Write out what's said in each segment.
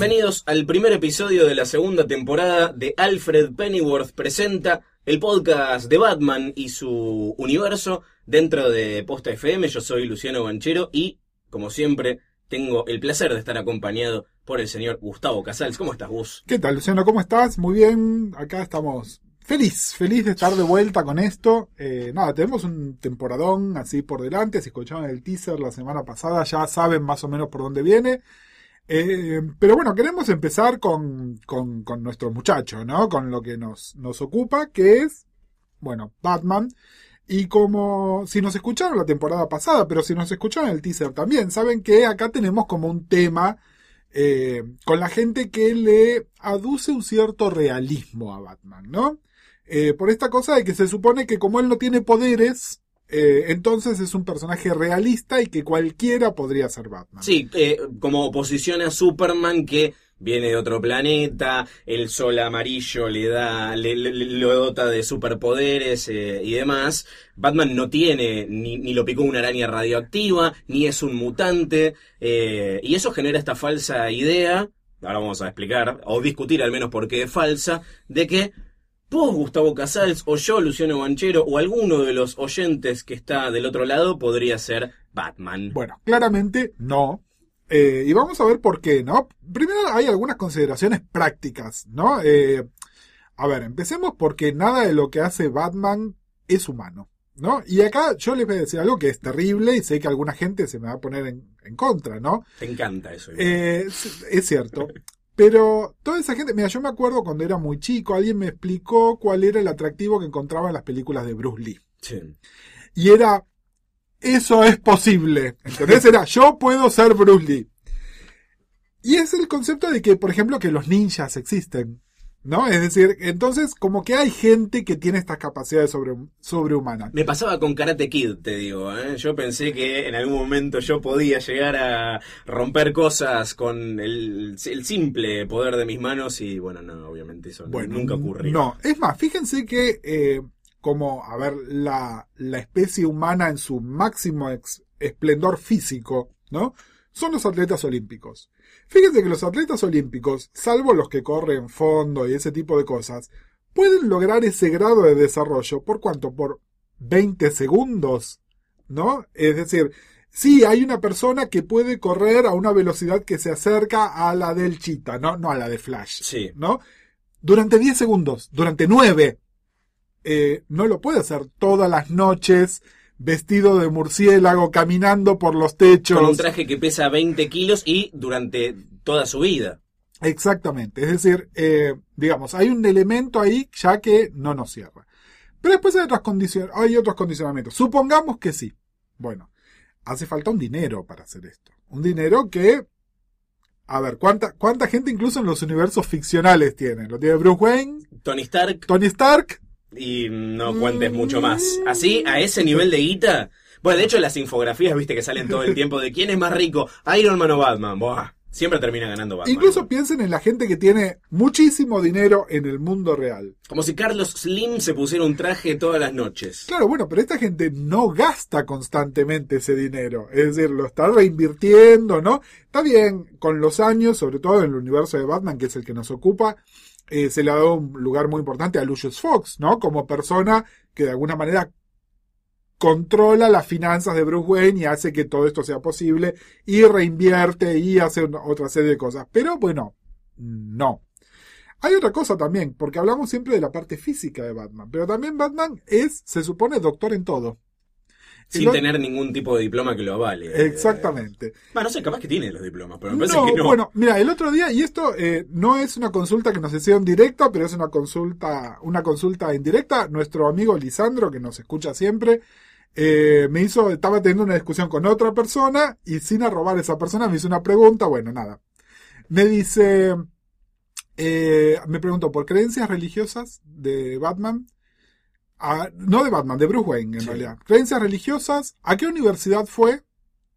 Bienvenidos al primer episodio de la segunda temporada de Alfred Pennyworth presenta el podcast de Batman y su universo dentro de Posta FM. Yo soy Luciano Banchero y, como siempre, tengo el placer de estar acompañado por el señor Gustavo Casals. ¿Cómo estás, Gus? ¿Qué tal, Luciano? ¿Cómo estás? Muy bien, acá estamos feliz, feliz de estar de vuelta con esto. Eh, nada, tenemos un temporadón así por delante. Si escucharon el teaser la semana pasada, ya saben más o menos por dónde viene. Eh, pero bueno, queremos empezar con, con, con nuestro muchacho, ¿no? Con lo que nos, nos ocupa, que es, bueno, Batman. Y como si nos escucharon la temporada pasada, pero si nos escucharon el teaser también, saben que acá tenemos como un tema eh, con la gente que le aduce un cierto realismo a Batman, ¿no? Eh, por esta cosa de que se supone que como él no tiene poderes, eh, entonces es un personaje realista y que cualquiera podría ser Batman. Sí, eh, como oposición a Superman que viene de otro planeta, el sol amarillo le da, le, lo dota de superpoderes eh, y demás. Batman no tiene, ni, lo picó una araña radioactiva, ni es un mutante, y eso genera esta falsa idea, ahora vamos a explicar, o discutir al menos por qué es falsa, de que vos, Gustavo Casals, o yo, Luciano Banchero, o alguno de los oyentes que está del otro lado podría ser Batman. Bueno, claramente no. Eh, y vamos a ver por qué, ¿no? Primero hay algunas consideraciones prácticas, ¿no? Eh, a ver, empecemos porque nada de lo que hace Batman es humano, ¿no? Y acá yo les voy a decir algo que es terrible y sé que alguna gente se me va a poner en, en contra, ¿no? Te encanta eso. Eh, es, es cierto. Pero toda esa gente, mira, yo me acuerdo cuando era muy chico, alguien me explicó cuál era el atractivo que encontraba en las películas de Bruce Lee. Sí. Y era, eso es posible. ¿Entendés? Era, yo puedo ser Bruce Lee. Y es el concepto de que, por ejemplo, que los ninjas existen. ¿No? Es decir, entonces, como que hay gente que tiene estas capacidades sobre, sobrehumanas. Me pasaba con Karate Kid, te digo. ¿eh? Yo pensé que en algún momento yo podía llegar a romper cosas con el, el simple poder de mis manos y bueno, no, obviamente eso Bueno, nunca ocurrió. No, es más, fíjense que eh, como, a ver, la, la especie humana en su máximo ex- esplendor físico, ¿no? Son los atletas olímpicos. Fíjense que los atletas olímpicos, salvo los que corren fondo y ese tipo de cosas, pueden lograr ese grado de desarrollo por cuánto? Por 20 segundos, ¿no? Es decir, sí, hay una persona que puede correr a una velocidad que se acerca a la del Cheetah, ¿no? No a la de Flash. Sí. ¿no? Durante 10 segundos, durante 9. Eh, no lo puede hacer todas las noches vestido de murciélago, caminando por los techos. Con un traje que pesa 20 kilos y durante toda su vida. Exactamente. Es decir, eh, digamos, hay un elemento ahí ya que no nos cierra. Pero después hay, otras condicion- hay otros condicionamientos. Supongamos que sí. Bueno, hace falta un dinero para hacer esto. Un dinero que... A ver, ¿cuánta, cuánta gente incluso en los universos ficcionales tiene? Lo tiene Bruce Wayne, Tony Stark Tony Stark, y no cuentes mucho más. Así, a ese nivel de guita. Bueno, de hecho, las infografías, viste, que salen todo el tiempo de quién es más rico, Iron Man o Batman. Buah. Siempre termina ganando Batman. Incluso piensen en la gente que tiene muchísimo dinero en el mundo real. Como si Carlos Slim se pusiera un traje todas las noches. Claro, bueno, pero esta gente no gasta constantemente ese dinero. Es decir, lo está reinvirtiendo, ¿no? Está bien, con los años, sobre todo en el universo de Batman, que es el que nos ocupa, eh, se le ha dado un lugar muy importante a Lucius Fox, ¿no? Como persona que de alguna manera controla las finanzas de Bruce Wayne y hace que todo esto sea posible y reinvierte y hace otra serie de cosas. Pero bueno, no. Hay otra cosa también, porque hablamos siempre de la parte física de Batman, pero también Batman es, se supone, doctor en todo. Sin lo- tener ningún tipo de diploma que lo avale. Exactamente. Bueno, no sé, capaz que tiene los diplomas, pero me parece No, que no. bueno, mira, el otro día, y esto eh, no es una consulta que nos hicieron directa, pero es una consulta, una consulta indirecta. Nuestro amigo Lisandro, que nos escucha siempre, eh, me hizo, estaba teniendo una discusión con otra persona, y sin arrobar a esa persona me hizo una pregunta, bueno, nada. Me dice, eh, me preguntó por creencias religiosas de Batman. No de Batman, de Bruce Wayne en Sí. realidad. Creencias religiosas, ¿a qué universidad fue?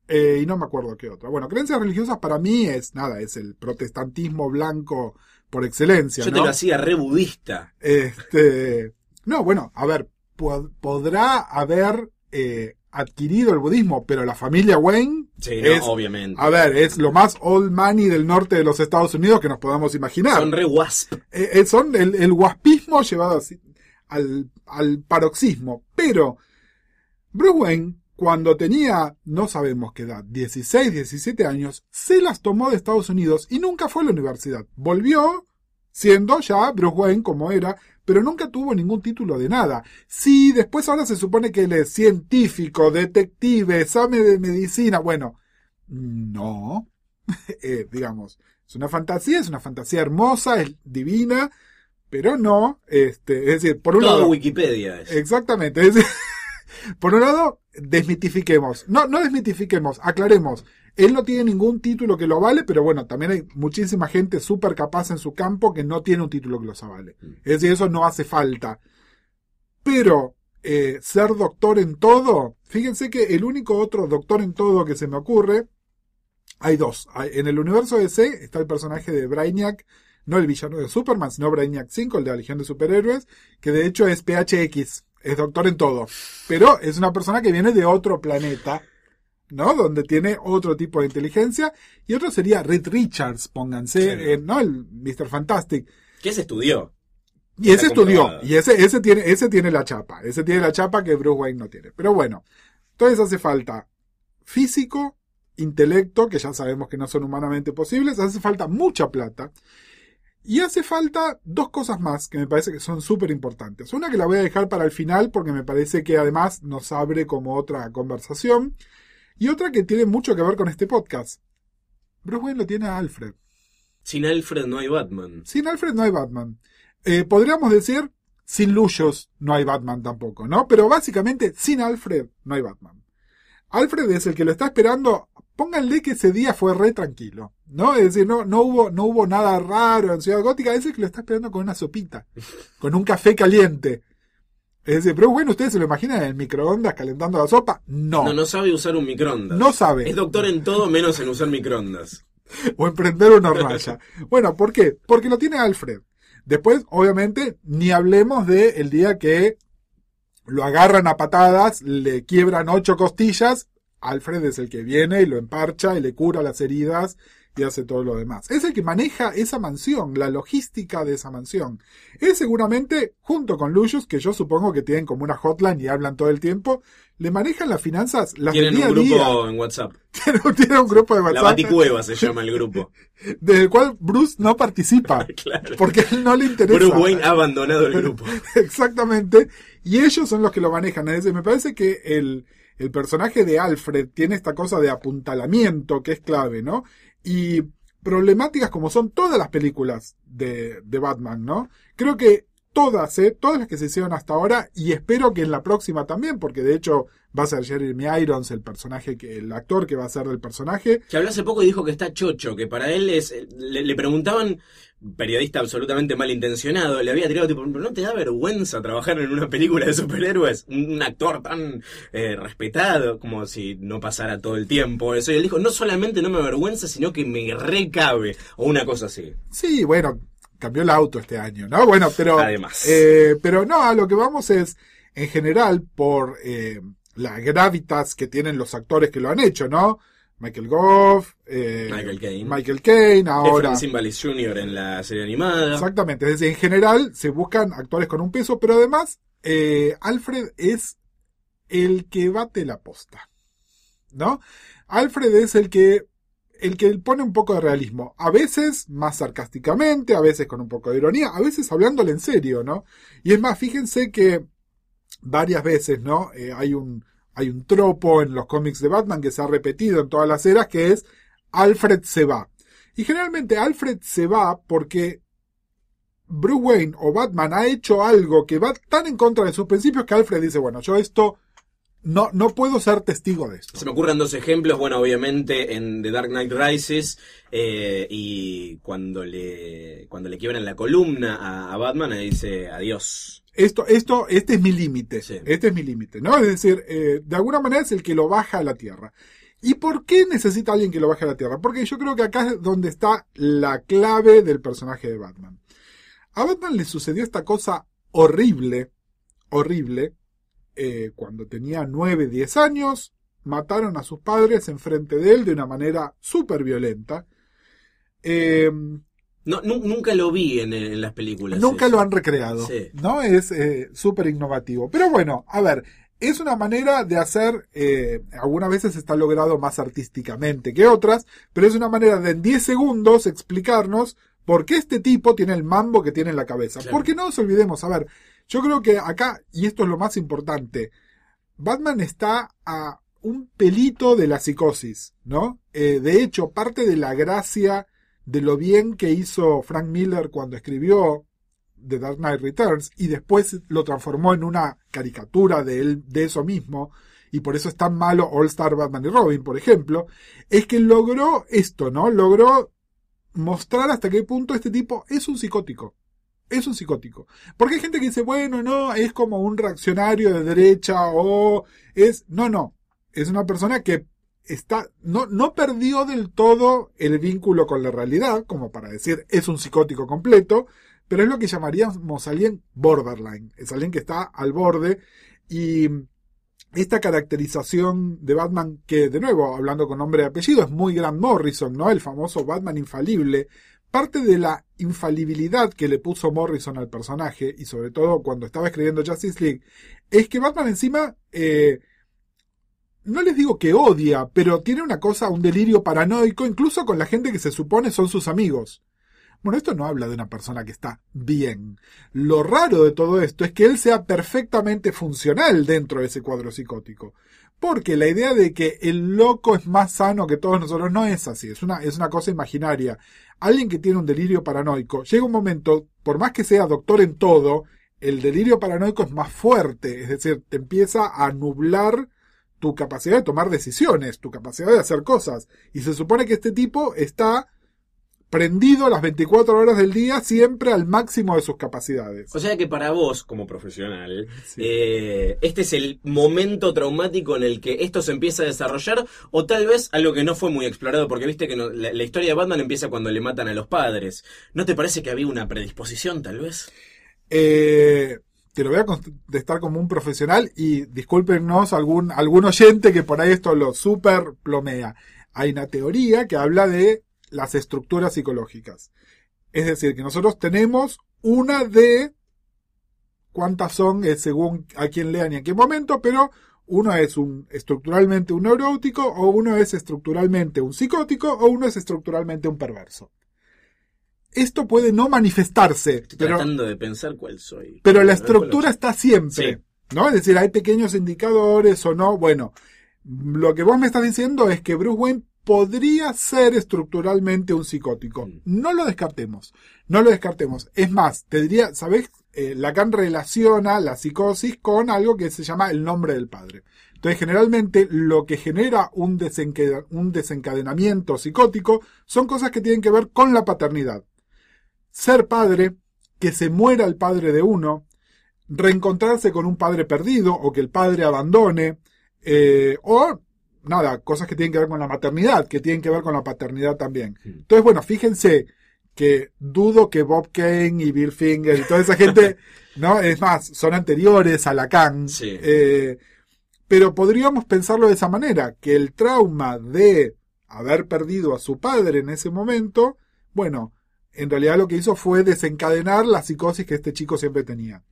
Eh, y no me acuerdo qué otra. Bueno, creencias religiosas para mí es nada, es el protestantismo blanco por excelencia. Yo ¿no? te lo hacía re budista. Este, no, bueno, a ver, po- podrá haber eh, adquirido el budismo, pero la familia Wayne Sí, no, es, obviamente. a ver, es lo más old money del norte de los Estados Unidos que nos podamos imaginar. Son re wasp. Eh, son el, el guaspismo llevado así al, paroxismo. Pero Bruce Wayne, cuando tenía, no sabemos qué edad, 16, 17 años, se las tomó de Estados Unidos y nunca fue a la universidad. Volvió siendo ya Bruce Wayne como era, pero nunca tuvo ningún título de nada. Sí, después ahora se supone que él es científico, detective, sabe de medicina. Bueno, no. Eh, digamos, es una fantasía, es una fantasía hermosa, es divina, pero no, este, es decir, por un Todo lado, Wikipedia es. exactamente, es decir, por un lado, desmitifiquemos, no, no desmitifiquemos, aclaremos, él no tiene ningún título que lo avale, pero bueno, también hay muchísima gente súper capaz en su campo que no tiene un título que los avale. Es decir, eso no hace falta. Pero eh, ser doctor en todo, fíjense que el único otro doctor en todo que se me ocurre, hay dos. En el universo DC está el personaje de Brainiac, no el villano de Superman, sino Brainiac 5, el de la Legión de Superhéroes, que de hecho es PHX, es doctor en todo. Pero es una persona que viene de otro planeta, ¿no? Donde tiene otro tipo de inteligencia. Y otro sería Reed Richards, pónganse, Sí. eh, ¿no? El Mr. Fantastic. ¿Qué se estudió? Y ese estudió, y ese, ese tiene, ese tiene la chapa, ese tiene la chapa que Bruce Wayne no tiene. Pero bueno, entonces hace falta físico, intelecto, que ya sabemos que no son humanamente posibles, hace falta mucha plata, y hace falta dos cosas más que me parece que son súper importantes. Una que la voy a dejar para el final porque me parece que además nos abre como otra conversación, y otra que tiene mucho que ver con este podcast. Bruce Wayne lo tiene a Alfred. Sin Alfred no hay Batman. Sin Alfred no hay Batman. Eh, podríamos decir, sin Lucius no hay Batman tampoco, ¿no? Pero básicamente, sin Alfred no hay Batman. Alfred es el que lo está esperando. Pónganle que ese día fue re tranquilo, ¿no? Es decir, no, no hubo, no hubo nada raro en Ciudad Gótica. Es el que lo está esperando con una sopita, con un café caliente. Es decir, pero bueno, ¿ustedes se lo imaginan en el microondas calentando la sopa? No, No, no sabe usar un microondas. no sabe. Es doctor en todo menos en usar microondas. o emprender una hornalla. bueno, ¿por qué? Porque lo tiene Alfred. Después, obviamente, ni hablemos de el día que lo agarran a patadas, le quiebran ocho costillas. Alfred es el que viene y lo emparcha y le cura las heridas y hace todo lo demás. Es el que maneja esa mansión, la logística de esa mansión. Es seguramente, junto con Lucius, que yo supongo que tienen como una hotline y hablan todo el tiempo, le manejan las finanzas, las Tienen día un día. grupo en WhatsApp. Tienen un grupo de La WhatsApp Baticueva se llama el grupo. del cual Bruce no participa. Claro. Porque a él no le interesa. Bruce Wayne ha abandonado el grupo. Exactamente. Y ellos son los que lo manejan. Es decir, me parece que el, el personaje de Alfred tiene esta cosa de apuntalamiento que es clave, ¿no? Y problemáticas como son todas las películas de, de Batman, ¿no? Creo que todas, ¿eh? todas las que se hicieron hasta ahora y espero que en la próxima también, porque de hecho va a ser Jeremy Irons el personaje, que el actor que va a ser del personaje. Que habló hace poco y dijo que está chocho, que para él es. Le, le preguntaban, periodista absolutamente malintencionado, le había tirado tipo, ¿no te da vergüenza trabajar en una película de superhéroes? Un, un actor tan eh, respetado, como si no pasara todo el tiempo eso. Y él dijo, no solamente no me avergüenza, sino que me recabe, o una cosa así. Sí, bueno, cambió el auto este año, ¿no? Bueno, pero. Además. eh, pero no, a lo que vamos es, en general, por eh, la gravitas que tienen los actores que lo han hecho, ¿no? Michael Goff, eh, Michael Caine. Michael Caine, ahora. Efren Zimbalist Jr. en la serie animada. Exactamente, es decir, en general se buscan actores con un peso, pero además eh, Alfred es el que bate la posta, ¿no? Alfred es el que el que pone un poco de realismo, a veces más sarcásticamente, a veces con un poco de ironía, a veces hablándole en serio, ¿no? Y es más, fíjense que varias veces, ¿no? Eh, hay un hay un tropo en los cómics de Batman que se ha repetido en todas las eras que es Alfred se va. Y generalmente Alfred se va porque Bruce Wayne o Batman ha hecho algo que va tan en contra de sus principios que Alfred dice, bueno, yo esto no, no puedo ser testigo de esto. Se me ocurren dos ejemplos, bueno, obviamente en The Dark Knight Rises eh, y cuando le cuando le quiebran la columna a, a Batman, le dice adiós. Esto, esto, este es mi límite. Sí. Este es mi límite, ¿no? Es decir, eh, de alguna manera es el que lo baja a la tierra. ¿Y por qué necesita alguien que lo baje a la tierra? Porque yo creo que acá es donde está la clave del personaje de Batman. A Batman le sucedió esta cosa horrible, horrible, eh, cuando tenía 9, 10 años, mataron a sus padres enfrente de él de una manera súper violenta. Eh, No, nu- nunca lo vi en, en las películas. Nunca eso. lo han recreado, Sí. ¿no? Es eh, súper innovativo. Pero bueno, a ver, es una manera de hacer, eh, algunas veces está logrado más artísticamente que otras, pero es una manera de en 10 segundos explicarnos por qué este tipo tiene el mambo que tiene en la cabeza. Claro. Porque no nos olvidemos, a ver, yo creo que acá, y esto es lo más importante, Batman está a un pelito de la psicosis, ¿no? Eh, de hecho, parte de la gracia de lo bien que hizo Frank Miller cuando escribió The Dark Knight Returns y después lo transformó en una caricatura de él, de eso mismo, y por eso es tan malo All Star Batman y Robin, por ejemplo, es que logró esto, ¿no? Logró mostrar hasta qué punto este tipo es un psicótico. Es un psicótico. Porque hay gente que dice, bueno, no, es como un reaccionario de derecha o es... No, no. Es una persona que está, no, no perdió del todo el vínculo con la realidad, como para decir es un psicótico completo, pero es lo que llamaríamos alguien borderline. Es alguien que está al borde y esta caracterización de Batman, que de nuevo, hablando con nombre y apellido, es muy Grant Morrison, ¿no? El famoso Batman infalible. Parte de la infalibilidad que le puso Morrison al personaje, y sobre todo cuando estaba escribiendo Justice League, es que Batman encima, eh, no les digo que odia, pero tiene una cosa, un delirio paranoico, incluso con la gente que se supone son sus amigos. Bueno, esto no habla de una persona que está bien. Lo raro de todo esto es que él sea perfectamente funcional dentro de ese cuadro psicótico. Porque la idea de que el loco es más sano que todos nosotros no es así, es una, es una cosa imaginaria. Alguien que tiene un delirio paranoico, llega un momento, por más que sea doctor en todo, el delirio paranoico es más fuerte, es decir, te empieza a nublar tu capacidad de tomar decisiones, tu capacidad de hacer cosas. Y se supone que este tipo está prendido las 24 horas del día siempre al máximo de sus capacidades. O sea que para vos, como profesional, Sí. eh, este es el momento traumático en el que esto se empieza a desarrollar, o tal vez algo que no fue muy explorado, porque viste que no- la, la historia de Batman empieza cuando le matan a los padres. ¿No te parece que había una predisposición, tal vez? Eh, te lo voy a contestar como un profesional y discúlpenos algún, algún oyente que por ahí esto lo super plomea. Hay una teoría que habla de las estructuras psicológicas. Es decir, que nosotros tenemos una de cuántas son eh, según a quién lean y en qué momento, pero uno es un estructuralmente un neurótico o uno es estructuralmente un psicótico o uno es estructuralmente un perverso. Esto puede no manifestarse, Estoy pero tratando de pensar cuál soy. pero la no estructura está siempre, ¿no? Es decir, hay pequeños indicadores o no. Bueno, lo que vos me estás diciendo es que Bruce Wayne podría ser estructuralmente un psicótico. Mm. No lo descartemos, no lo descartemos. Es más, te diría, ¿sabés eh, Lacan relaciona la psicosis con algo que se llama el nombre del padre. Entonces, generalmente lo que genera un, un desencadenamiento psicótico son cosas que tienen que ver con la paternidad. Ser padre, que se muera el padre de uno, reencontrarse con un padre perdido o que el padre abandone, eh, o nada, cosas que tienen que ver con la maternidad, que tienen que ver con la paternidad también. Entonces, bueno, fíjense que dudo que Bob Kane y Bill Finger y toda esa gente, ¿no? Es más, son anteriores a Lacan. Sí. Eh, pero podríamos pensarlo de esa manera, que el trauma de haber perdido a su padre en ese momento, bueno, en realidad lo que hizo fue desencadenar la psicosis que este chico siempre tenía.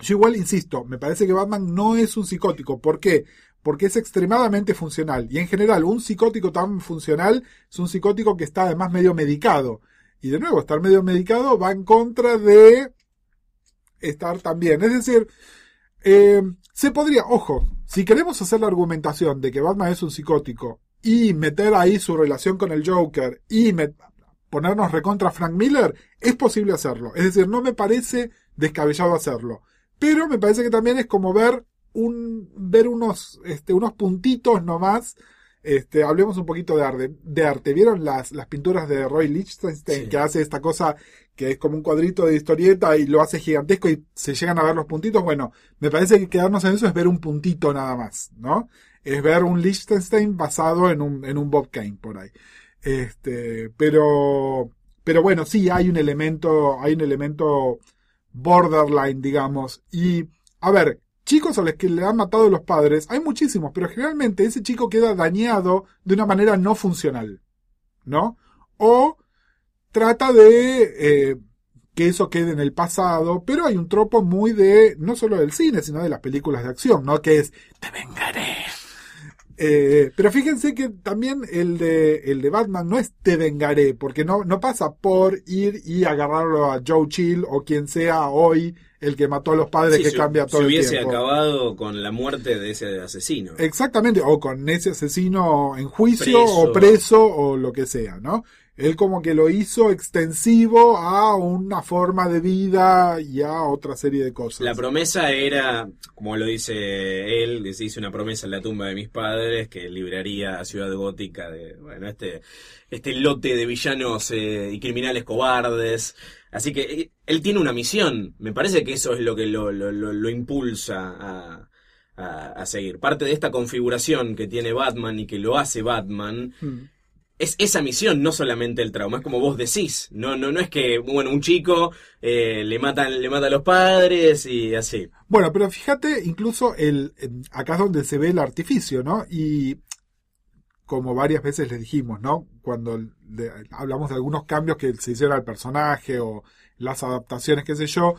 Yo igual insisto, me parece que Batman no es un psicótico. ¿Por qué? Porque es extremadamente funcional. Y en general, un psicótico tan funcional es un psicótico que está además medio medicado. Y de nuevo, estar medio medicado va en contra de estar también. Es decir, eh, se podría, ojo, si queremos hacer la argumentación de que Batman es un psicótico y meter ahí su relación con el Joker y ponernos recontra Frank Miller, es posible hacerlo. Es decir, no me parece descabellado hacerlo. Pero me parece que también es como ver un, ver unos, este, unos puntitos nomás. Este, hablemos un poquito de arte. De arte. ¿Vieron las, las pinturas de Roy Lichtenstein Sí. que hace esta cosa que es como un cuadrito de historieta y lo hace gigantesco y se llegan a ver los puntitos? Bueno, me parece que quedarnos en eso es ver un puntito nada más, ¿no? Es ver un Lichtenstein basado en un, en un Bob Kane por ahí. Este, pero, pero bueno, sí, hay un elemento, hay un elemento borderline, digamos. Y, a ver, chicos a los que le han matado los padres, hay muchísimos, pero generalmente ese chico queda dañado de una manera no funcional, ¿no? O trata de eh, que eso quede en el pasado, pero hay un tropo muy de, no solo del cine, sino de las películas de acción, ¿no? Que es, te vengaré. Eh, pero fíjense que también el de, el de Batman no es te vengaré, porque no, no pasa por ir y agarrarlo a Joe Chill o quien sea hoy el que mató a los padres Sí, que si- cambia si todo el hubiese tiempo. acabado con la muerte de ese asesino. Exactamente, o con ese asesino en juicio Preso. o preso o lo que sea, ¿no? Él como que lo hizo extensivo a una forma de vida y a otra serie de cosas. La promesa era, como lo dice él, dice, hice una promesa en la tumba de mis padres que libraría a Ciudad Gótica de, bueno, este, este lote de villanos eh, y criminales cobardes. Así que eh, él tiene una misión. Me parece que eso es lo que lo, lo, lo- lo impulsa a, a- a seguir. Parte de esta configuración que tiene Batman y que lo hace Batman Mm. Es esa misión, no solamente el trauma, es como vos decís, no, no, no es que, bueno, un chico eh, le matan, le mata a los padres y así. Bueno, pero fíjate, incluso el, en- acá es donde se ve el artificio, ¿no? Y como varias veces les dijimos, ¿no? Cuando le- hablamos de algunos cambios que se hicieron al personaje o las adaptaciones, qué sé yo,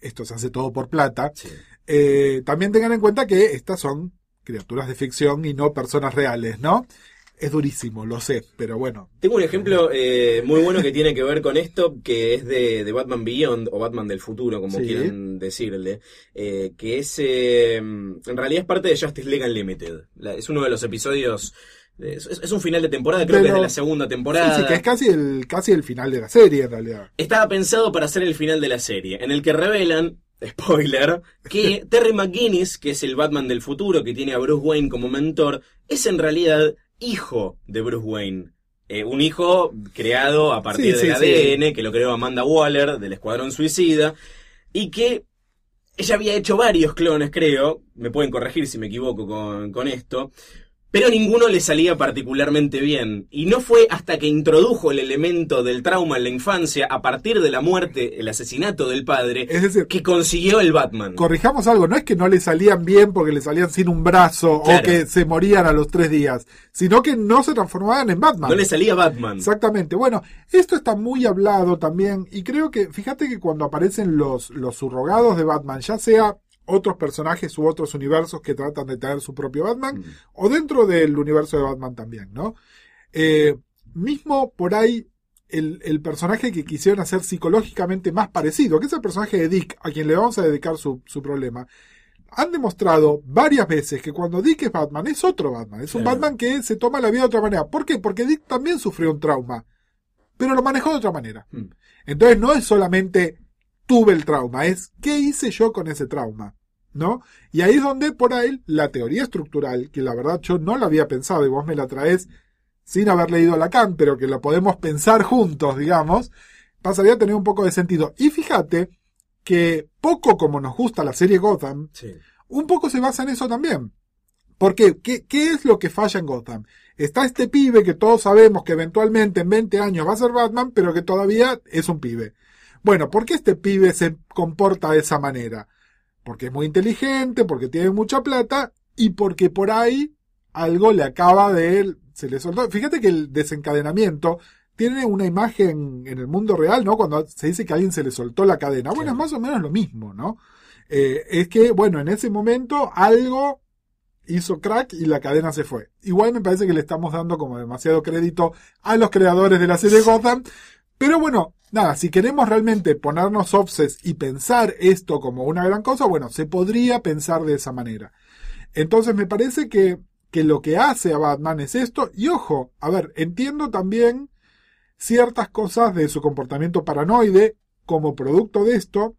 esto se hace todo por plata. Sí. Eh, también tengan en cuenta que estas son criaturas de ficción y no personas reales, ¿no? Es durísimo, lo sé, pero bueno. Tengo un ejemplo eh, muy bueno que tiene que ver con esto, que es de, de Batman Beyond, o Batman del futuro, como Sí. quieran decirle, eh, que es, eh, en realidad es parte de Justice League Unlimited. La- es uno de los episodios, es, es un final de temporada, creo que es de la segunda temporada. Sí, sí, que es casi el, casi el final de la serie, en realidad. Estaba pensado para ser el final de la serie, en el que revelan, spoiler, que Terry McGuinness, que es el Batman del futuro, que tiene a Bruce Wayne como mentor, es en realidad hijo de Bruce Wayne. Eh, un hijo creado a partir Sí, del sí, sí. ADN, que lo creó Amanda Waller, del Escuadrón Suicida, y que ella había hecho varios clones, creo, me pueden corregir si me equivoco con, con esto, pero ninguno le salía particularmente bien. Y no fue hasta que introdujo el elemento del trauma en la infancia, a partir de la muerte, el asesinato del padre, Es decir, que consiguió el Batman. corrijamos algo, no es que no le salían bien porque le salían sin un brazo Claro. o que se morían a los tres días, sino que no se transformaban en Batman. No le salía Batman. Exactamente. Bueno, esto está muy hablado también y creo que, fíjate que cuando aparecen los, los subrogados de Batman, ya sea otros personajes u otros universos que tratan de traer su propio Batman, Mm. o dentro del universo de Batman también, ¿no? Eh, mismo por ahí el, el personaje que quisieron hacer psicológicamente más parecido, que es el personaje de Dick, a quien le vamos a dedicar su, su problema, han demostrado varias veces que cuando Dick es Batman, es otro Batman, es un Claro. Batman que se toma la vida de otra manera. ¿Por qué? Porque Dick también sufrió un trauma, pero lo manejó de otra manera. Mm. Entonces no es solamente tuve el trauma, es qué hice yo con ese trauma, ¿no? Y ahí es donde por ahí la teoría estructural, que la verdad yo no la había pensado y vos me la traes sin haber leído Lacan, pero que la podemos pensar juntos, digamos, pasaría a tener un poco de sentido. Y fíjate que poco como nos gusta la serie Gotham, Sí. un poco se basa en eso también. ¿Por qué? ¿Qué, qué es lo que falla en Gotham? Está este pibe que todos sabemos que eventualmente en 20 años va a ser Batman, pero que todavía es un pibe. Bueno, ¿por qué este pibe se comporta de esa manera? Porque es muy inteligente, porque tiene mucha plata y porque por ahí algo le acaba de él, se le soltó. Fíjate que el desencadenamiento tiene una imagen en el mundo real, ¿no? Cuando se dice que a alguien se le soltó la cadena. Bueno, es más o menos lo mismo, ¿no? Eh, es que, bueno, en ese momento algo hizo crack y la cadena se fue. Igual me parece que le estamos dando como demasiado crédito a los creadores de la serie Gotham. Pero bueno, nada, si queremos realmente ponernos obses y pensar esto como una gran cosa, bueno, se podría pensar de esa manera. Entonces me parece que, que lo que hace a Batman es esto. Y ojo, a ver, entiendo también ciertas cosas de su comportamiento paranoide como producto de esto.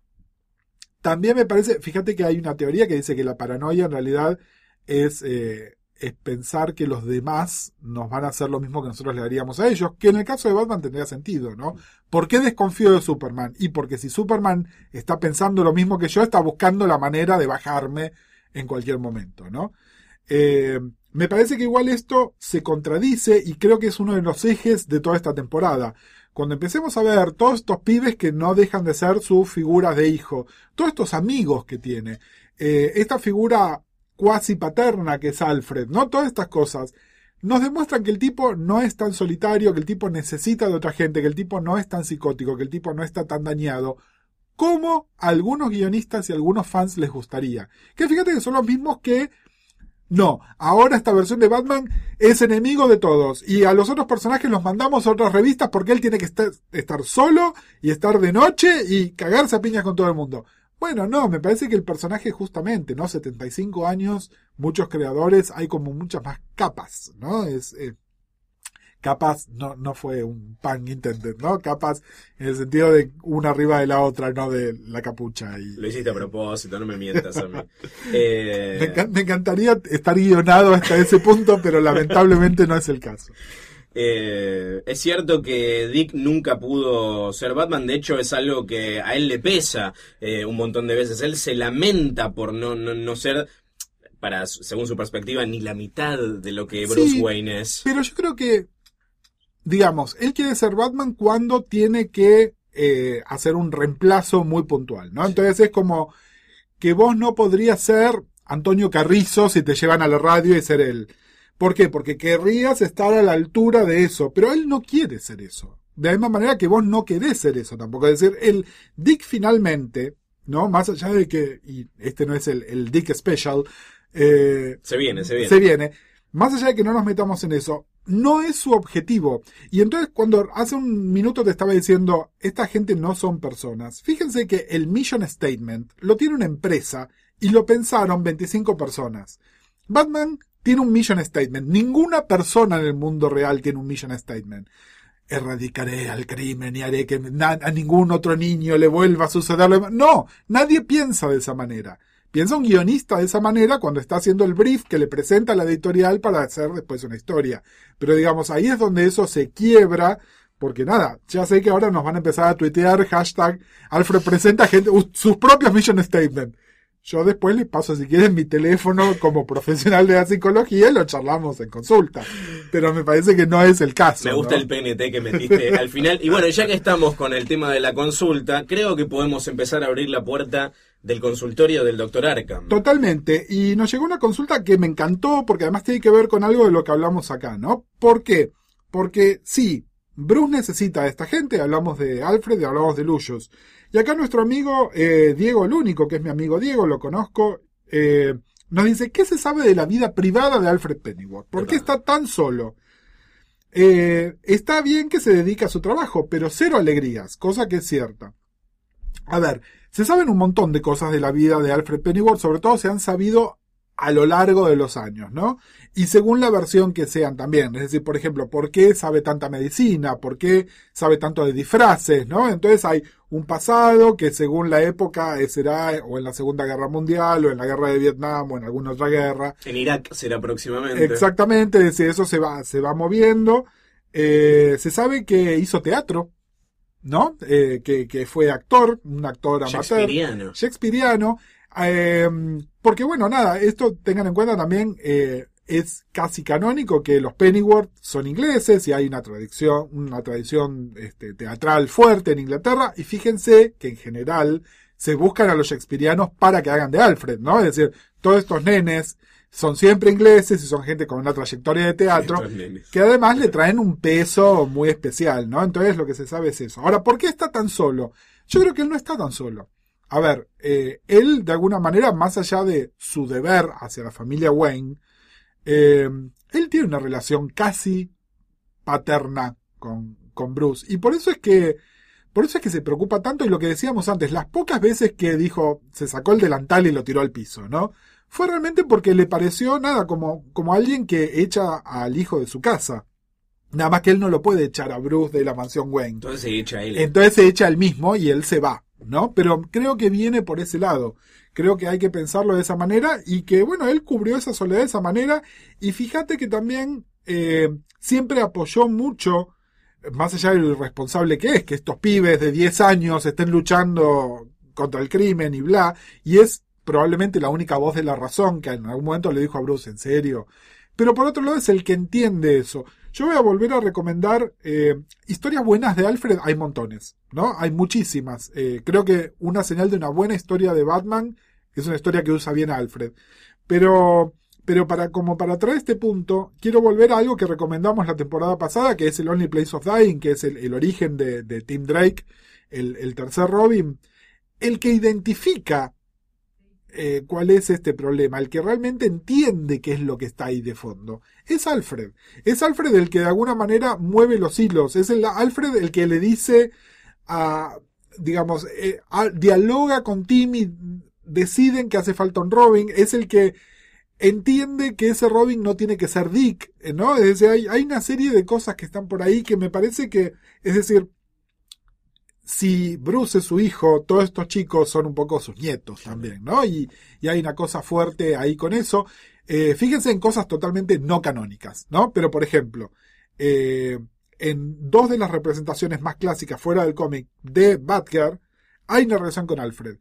También me parece, fíjate que hay una teoría que dice que la paranoia en realidad es, eh, es pensar que los demás nos van a hacer lo mismo que nosotros le haríamos a ellos, que en el caso de Batman tendría sentido, ¿no? ¿Por qué desconfío de Superman? Y porque si Superman está pensando lo mismo que yo, está buscando la manera de bajarme en cualquier momento, ¿no? Eh, me parece que igual esto se contradice y creo que es uno de los ejes de toda esta temporada. Cuando empecemos a ver todos estos pibes que no dejan de ser sus figuras de hijo, todos estos amigos que tiene, eh, esta figura cuasi paterna que es Alfred, ¿no? Todas estas cosas nos demuestran que el tipo no es tan solitario, que el tipo necesita de otra gente, que el tipo no es tan psicótico, que el tipo no está tan dañado, como a algunos guionistas y algunos fans les gustaría. Que fíjate que son los mismos que no, ahora esta versión de Batman es enemigo de todos y a los otros personajes los mandamos a otras revistas porque él tiene que estar, estar solo y estar de noche y cagarse a piñas con todo el mundo. Bueno, no, me parece que el personaje justamente, ¿no? 75 años, muchos creadores, hay como muchas más capas, ¿no? Es, eh, capas no, no fue un pan intended, ¿no? Capas en el sentido de una arriba de la otra, no de la capucha. Y, Lo hiciste a propósito, no me mientas a mí. Eh, me, me encantaría estar guionado hasta ese punto, pero lamentablemente no es el caso. Eh, es cierto que Dick nunca pudo ser Batman, de hecho es algo que a él le pesa eh, un montón de veces. Él se lamenta por no, no, no ser, para según su perspectiva, ni la mitad de lo que Bruce Sí. Wayne es. Pero yo creo que, digamos, él quiere ser Batman cuando tiene que eh, hacer un reemplazo muy puntual, ¿no? Entonces es como que vos no podrías ser Antonio Carrizo si te llevan a la radio y ser él. ¿Por qué? Porque querrías estar a la altura de eso, pero él no quiere ser eso. De la misma manera que vos no querés ser eso tampoco. Es decir, el Dick finalmente, ¿no? Más allá de que, y este no es el, el Dick Special, eh, Se viene, se viene. se viene. Más allá de que no nos metamos en eso, no es su objetivo. Y entonces cuando hace un minuto te estaba diciendo, esta gente no son personas. Fíjense que el mission statement lo tiene una empresa y lo pensaron 25 personas. Batman tiene un mission statement. Ninguna persona en el mundo real tiene un mission statement. Erradicaré al crimen y haré que a ningún otro niño le vuelva a suceder. No, nadie piensa de esa manera. Piensa un guionista de esa manera cuando está haciendo el brief que le presenta a la editorial para hacer después una historia. Pero digamos, ahí es donde eso se quiebra, porque nada, ya sé que ahora nos van a empezar a tuitear hashtag Alfred presenta gente, sus propios mission statement. Yo después les paso, si quieren, mi teléfono como profesional de la psicología y lo charlamos en consulta. Pero me parece que no es el caso. Me gusta ¿no? el PNT que metiste al final. Y bueno, ya que estamos con el tema de la consulta, creo que podemos empezar a abrir la puerta del consultorio del doctor Arkham. Totalmente. Y nos llegó una consulta que me encantó porque además tiene que ver con algo de lo que hablamos acá, ¿no? ¿Por qué? Porque sí, Bruce necesita a esta gente, hablamos de Alfred y hablamos de Lucius. Y acá nuestro amigo eh, Diego el único, que es mi amigo Diego, lo conozco, eh, nos dice, ¿qué se sabe de la vida privada de Alfred Pennyworth? ¿Por qué está tan solo? Eh, está bien que se dedica a su trabajo, pero cero alegrías, cosa que es cierta. A ver, se saben un montón de cosas de la vida de Alfred Pennyworth, sobre todo se han sabido a lo largo de los años, ¿no? Y según la versión que sean también, es decir, por ejemplo, ¿por qué sabe tanta medicina? ¿Por qué sabe tanto de disfraces? ¿No? Entonces hay un pasado que según la época eh, será o en la Segunda Guerra Mundial o en la Guerra de Vietnam o en alguna otra guerra. En Irak será próximamente. Exactamente, es decir, eso se va, se va moviendo. Eh, se sabe que hizo teatro, ¿no? Eh, que, que fue actor, un actor amateur. Shakespeareano. Shakespeareano. Eh, porque bueno, nada, esto tengan en cuenta también, eh, es casi canónico que los Pennyworth son ingleses y hay una tradición, una tradición este, teatral fuerte en Inglaterra y fíjense que en general se buscan a los shakespearianos para que hagan de Alfred, ¿no? Es decir, todos estos nenes son siempre ingleses y son gente con una trayectoria de teatro que además le traen un peso muy especial, ¿no? Entonces lo que se sabe es eso. Ahora, ¿por qué está tan solo? Yo creo que él no está tan solo. A ver, eh, él de alguna manera, más allá de su deber hacia la familia Wayne, eh, él tiene una relación casi paterna con, con Bruce. Y por eso es que, por eso es que se preocupa tanto y lo que decíamos antes, las pocas veces que dijo, se sacó el delantal y lo tiró al piso, ¿no? Fue realmente porque le pareció nada como, como alguien que echa al hijo de su casa. Nada más que él no lo puede echar a Bruce de la mansión Wayne. Entonces se echa él. Entonces se echa el mismo y él se va, ¿no? Pero creo que viene por ese lado. Creo que hay que pensarlo de esa manera y que, bueno, él cubrió esa soledad de esa manera y fíjate que también eh, siempre apoyó mucho, más allá de lo irresponsable que es, que estos pibes de 10 años estén luchando contra el crimen y bla, y es probablemente la única voz de la razón que en algún momento le dijo a Bruce, en serio. Pero por otro lado es el que entiende eso. Yo voy a volver a recomendar eh, historias buenas de Alfred, hay montones, ¿no? Hay muchísimas. Eh, creo que una señal de una buena historia de Batman es una historia que usa bien Alfred. Pero, pero para, como para traer este punto, quiero volver a algo que recomendamos la temporada pasada, que es el Only Place of Dying, que es el, el origen de, de Tim Drake, el, el tercer Robin, el que identifica eh, cuál es este problema, el que realmente entiende qué es lo que está ahí de fondo. Es Alfred. Es Alfred el que de alguna manera mueve los hilos. Es el Alfred el que le dice a, digamos, eh, dialoga con Timmy, deciden que hace falta un Robin. Es el que entiende que ese Robin no tiene que ser Dick, ¿no? Es decir, hay, hay una serie de cosas que están por ahí que me parece que, es decir, si Bruce es su hijo, todos estos chicos son un poco sus nietos también, ¿no? Y, y hay una cosa fuerte ahí con eso. Eh, fíjense en cosas totalmente no canónicas, ¿no? Pero por ejemplo, eh, en dos de las representaciones más clásicas fuera del cómic de Batgirl, hay una relación con Alfred.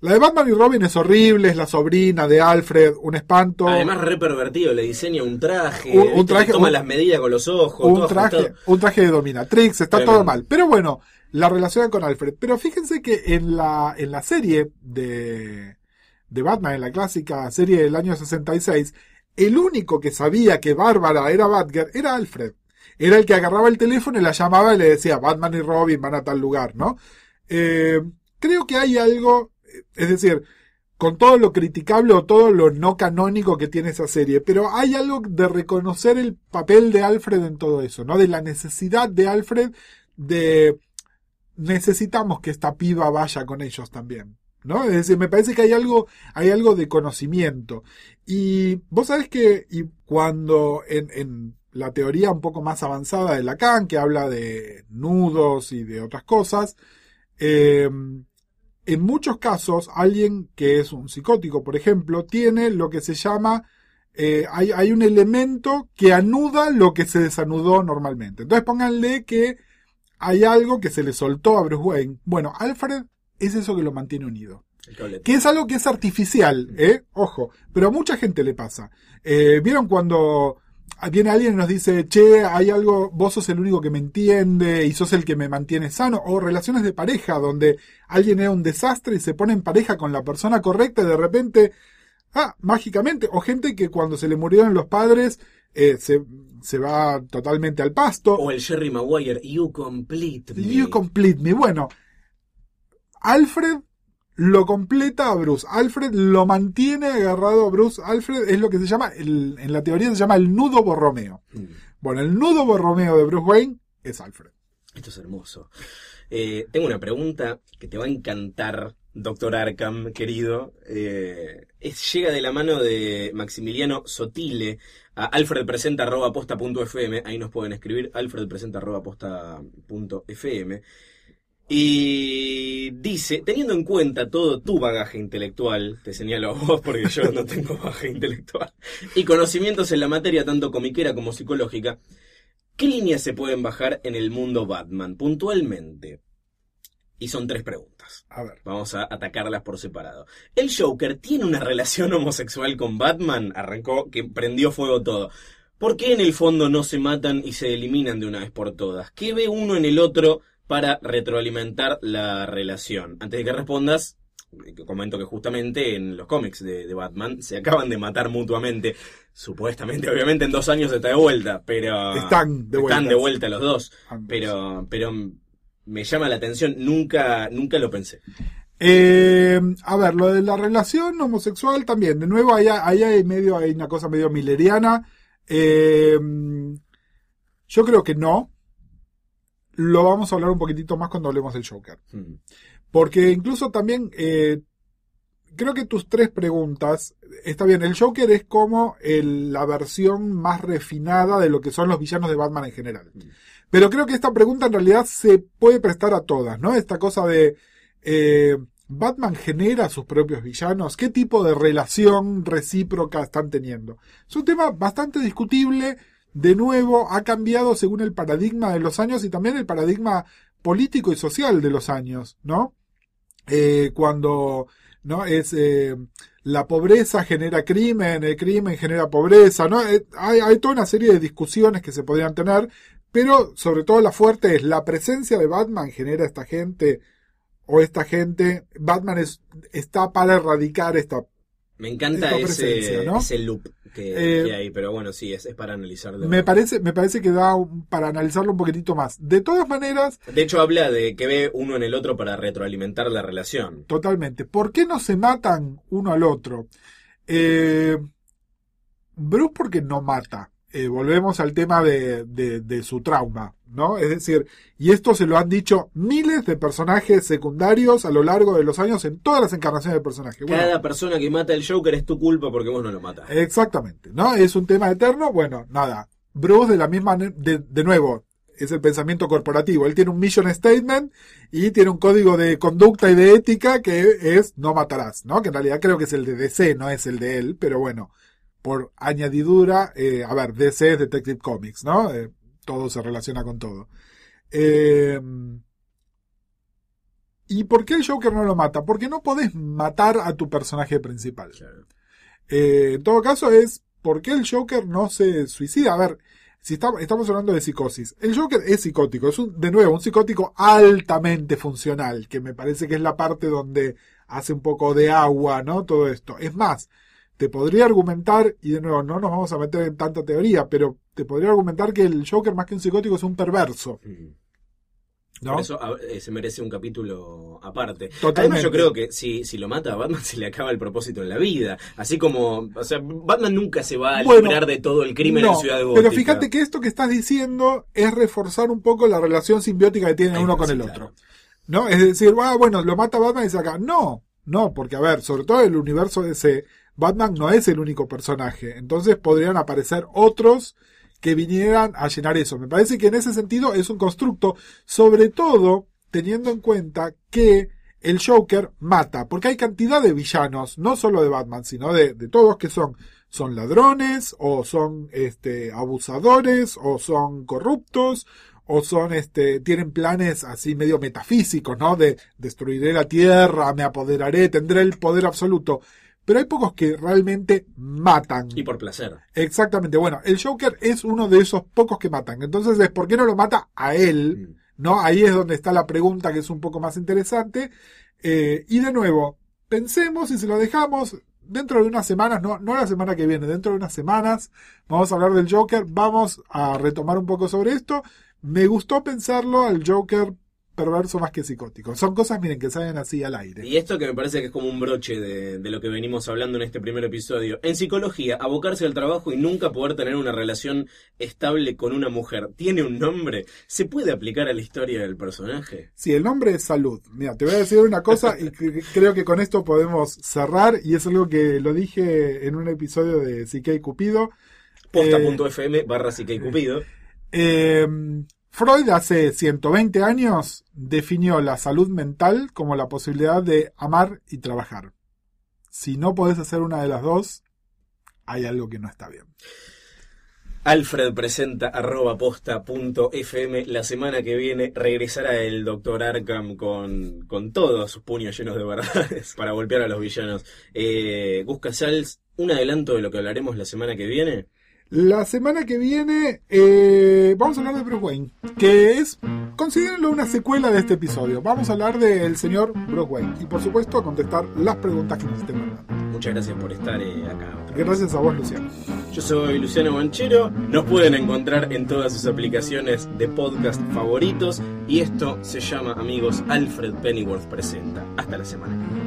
La de Batman y Robin es horrible, es la sobrina de Alfred, un espanto. Además, re pervertido, le diseña un traje, Un- traje- toma un- las medidas con los ojos, un todo traje, ajustado. un traje de dominatrix, está Tremendo. todo mal. Pero bueno, la relación con Alfred. Pero fíjense que en la, en la serie de, de Batman, en la clásica serie del año 66, el único que sabía que Bárbara era Batgirl era Alfred. Era el que agarraba el teléfono y la llamaba y le decía, Batman y Robin van a tal lugar, ¿no? Eh, creo que hay algo, es decir, con todo lo criticable o todo lo no canónico que tiene esa serie, pero hay algo de reconocer el papel de Alfred en todo eso, ¿no? De la necesidad de Alfred de necesitamos que esta piba vaya con ellos también. ¿No? Es decir, me parece que hay algo, hay algo de conocimiento. Y vos sabés que cuando en, en la teoría un poco más avanzada de Lacan, que habla de nudos y de otras cosas, eh, en muchos casos, alguien que es un psicótico, por ejemplo, tiene lo que se llama, eh, hay, hay un elemento que anuda lo que se desanudó normalmente. Entonces pónganle que hay algo que se le soltó a Bruce Wayne. Bueno, Alfred es eso que lo mantiene unido. Que es algo que es artificial, ¿eh? Ojo, pero a mucha gente le pasa. Eh, ¿Vieron cuando viene alguien y nos dice, che, hay algo, vos sos el único que me entiende y sos el que me mantiene sano? O relaciones de pareja, donde alguien era un desastre y se pone en pareja con la persona correcta y de repente, ah, mágicamente. O gente que cuando se le murieron los padres, eh, se, se va totalmente al pasto. O el Jerry Maguire, You Complete Me. You complete me. Bueno, Alfred lo completa a Bruce. Alfred lo mantiene agarrado a Bruce. Alfred es lo que se llama, el- en la teoría se llama el nudo borromeo. Mm. Bueno, el nudo borromeo de Bruce Wayne es Alfred. Esto es hermoso. Eh, tengo una pregunta que te va a encantar. Doctor Arkham, querido, eh, es- llega de la mano de Maximiliano Sotile a alfredpresenta.posta.fm. Ahí nos pueden escribir alfredpresenta.posta.fm. Y dice, teniendo en cuenta todo tu bagaje intelectual, te señalo a vos porque yo no tengo bagaje intelectual, y conocimientos en la materia tanto comiquera como psicológica, ¿qué líneas se pueden bajar en el mundo Batman puntualmente? Y son tres preguntas. A ver. Vamos a atacarlas por separado. ¿El Joker tiene una relación homosexual con Batman? Arrancó que prendió fuego todo. ¿Por qué en el fondo no se matan y se eliminan de una vez por todas? ¿Qué ve uno en el otro para retroalimentar la relación? Antes de que respondas, eh, comento que justamente en los cómics de, de Batman se acaban de matar mutuamente. Supuestamente, obviamente en dos años está de vuelta, pero... Están de vuelta. Están de vuelta los dos. Pero, pero me llama la atención, nunca, nunca lo pensé. Eh, a ver, lo de la relación homosexual también. De nuevo, ahí, ahí hay medio, hay una cosa medio mileriana. Eh, yo creo que no. Lo vamos a hablar un poquitito más cuando hablemos del Joker. Hmm. Porque incluso también eh, creo que tus tres preguntas, está bien, el Joker es como el- la versión más refinada de lo que son los villanos de Batman en general. Pero creo que esta pregunta en realidad se puede prestar a todas, ¿no? Esta cosa de eh, Batman genera sus propios villanos, qué tipo de relación recíproca están teniendo. Es un tema bastante discutible, de nuevo ha cambiado según el paradigma de los años y también el paradigma político y social de los años, ¿no? Eh, cuando no es eh, la pobreza genera crimen, el crimen genera pobreza, ¿no? Eh, hay, toda una serie de discusiones que se podrían tener, pero sobre todo la fuerte es la presencia de Batman genera esta gente o esta gente, Batman es, está para erradicar esta Me encanta ese, presencia, ¿no? ese loop que, Eh, que hay, pero bueno, sí, es, es para analizarlo. me parece, me parece que da un- para analizarlo un poquitito más. De todas maneras, De hecho, habla de que ve uno en el otro para retroalimentar la relación. Totalmente. ¿Por qué no se matan uno al otro? Eh, Bruce porque no mata. Eh, volvemos al tema de, de- de su trauma, ¿no? Es decir, y esto se lo han dicho miles de personajes secundarios a lo largo de los años en todas las encarnaciones del personaje. Bueno, Cada persona que mata al Joker es tu culpa porque vos no lo matas. Exactamente, ¿no? Es un tema eterno. Bueno, nada. Bruce de la misma, de nuevo, es el pensamiento corporativo. Él tiene un mission statement y tiene un código de conducta y de ética que es no matarás, ¿no? Que en realidad creo que es el de DC, no es el de él, pero bueno, por añadidura, eh, a ver, DC es Detective Comics, ¿no? Eh, todo se relaciona con todo. Eh, ¿Y por qué el Joker no lo mata? Porque no podés matar a tu personaje principal. Claro. Eh, en todo caso es por qué el Joker no se suicida. A ver, si estamos, estamos hablando de psicosis. El Joker es psicótico, es un, de nuevo un psicótico altamente funcional, que me parece que es la parte donde hace un poco de agua, ¿no? Todo esto. Es más, te podría argumentar, y de nuevo no nos vamos a meter en tanta teoría, pero te podría argumentar que el Joker más que un psicótico es un perverso, Mm. ¿no? Por eso a- eh, se merece un capítulo aparte. Totalmente. Además, yo creo que si, si lo mata a Batman, se le acaba el propósito en la vida. Así como, o sea, Batman nunca se va a Bueno, librar de todo el crimen No, en Ciudad Gótica. Pero fíjate que esto que estás diciendo es reforzar un poco la relación simbiótica que tiene Ahí uno con sí, el claro. otro. ¿No? Es decir, ah, bueno, lo mata Batman y se acá. No, no, porque a ver, sobre todo el universo de ese, Batman no es el único personaje. Entonces podrían aparecer otros que vinieran a llenar eso. Me parece que en ese sentido es un constructo, sobre todo teniendo en cuenta que el Joker mata, porque hay cantidad de villanos, no solo de Batman, sino de, todos que son, son ladrones, o son este, abusadores, o son corruptos, o son este, tienen planes así medio metafísicos, ¿no? De destruiré la tierra, me apoderaré, tendré el poder absoluto. Pero hay pocos que realmente matan. Y por placer. Exactamente. Bueno, el Joker es uno de esos pocos que matan. Entonces, es ¿por qué no lo mata a él? Mm. ¿No? Ahí es donde está la pregunta que es un poco más interesante. Eh, y de nuevo, pensemos y si lo dejamos dentro de unas semanas, no, no la semana que viene, dentro de unas semanas, vamos a hablar del Joker, vamos a retomar un poco sobre esto. Me gustó pensarlo al Joker perverso más que psicótico. Son cosas, miren, que salen así al aire. Y esto que me parece que es como un broche de, de lo que venimos hablando en este primer episodio. En psicología, abocarse al trabajo y nunca poder tener una relación estable con una mujer, ¿tiene un nombre? ¿Se puede aplicar a la historia del personaje? Sí, el nombre es salud. Mira, te voy a decir una cosa y que- creo que con esto podemos cerrar y es algo que lo dije en un episodio de Psique y Cupido. Posta.fm barra Psique y Cupido. Eh, Freud hace 120 años definió la salud mental como la posibilidad de amar y trabajar. Si no podés hacer una de las dos, hay algo que no está bien. Alfred presenta arroba posta punto fm. La semana que viene regresará el doctor Arkham con, con todos sus puños llenos de verdades para golpear a los villanos. Eh, Gus un adelanto de lo que hablaremos la semana que viene. La semana que viene eh, vamos a hablar de Bruce Wayne, que es, considérenlo una secuela de este episodio. Vamos a hablar del señor Bruce Wayne y por supuesto a contestar las preguntas que nos estén mandando. Muchas gracias por estar eh, acá. Gracias a vos, Luciano. Yo soy Luciano Banchero, nos pueden encontrar en todas sus aplicaciones de podcast favoritos y esto se llama, amigos, Alfred Pennyworth presenta. Hasta la semana que viene.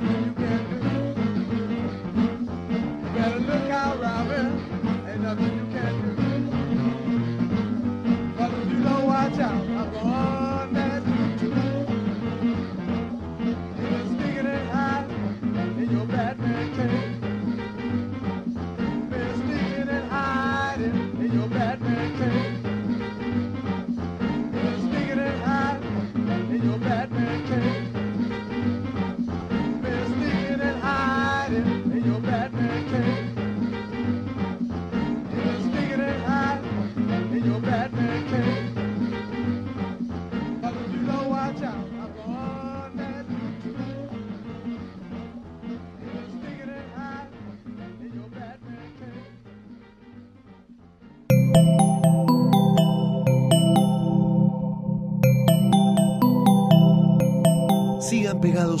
happy you can be.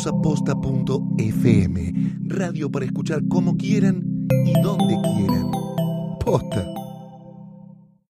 Sigan pegados a posta.fm, radio para escuchar como quieran y donde quieran. Posta.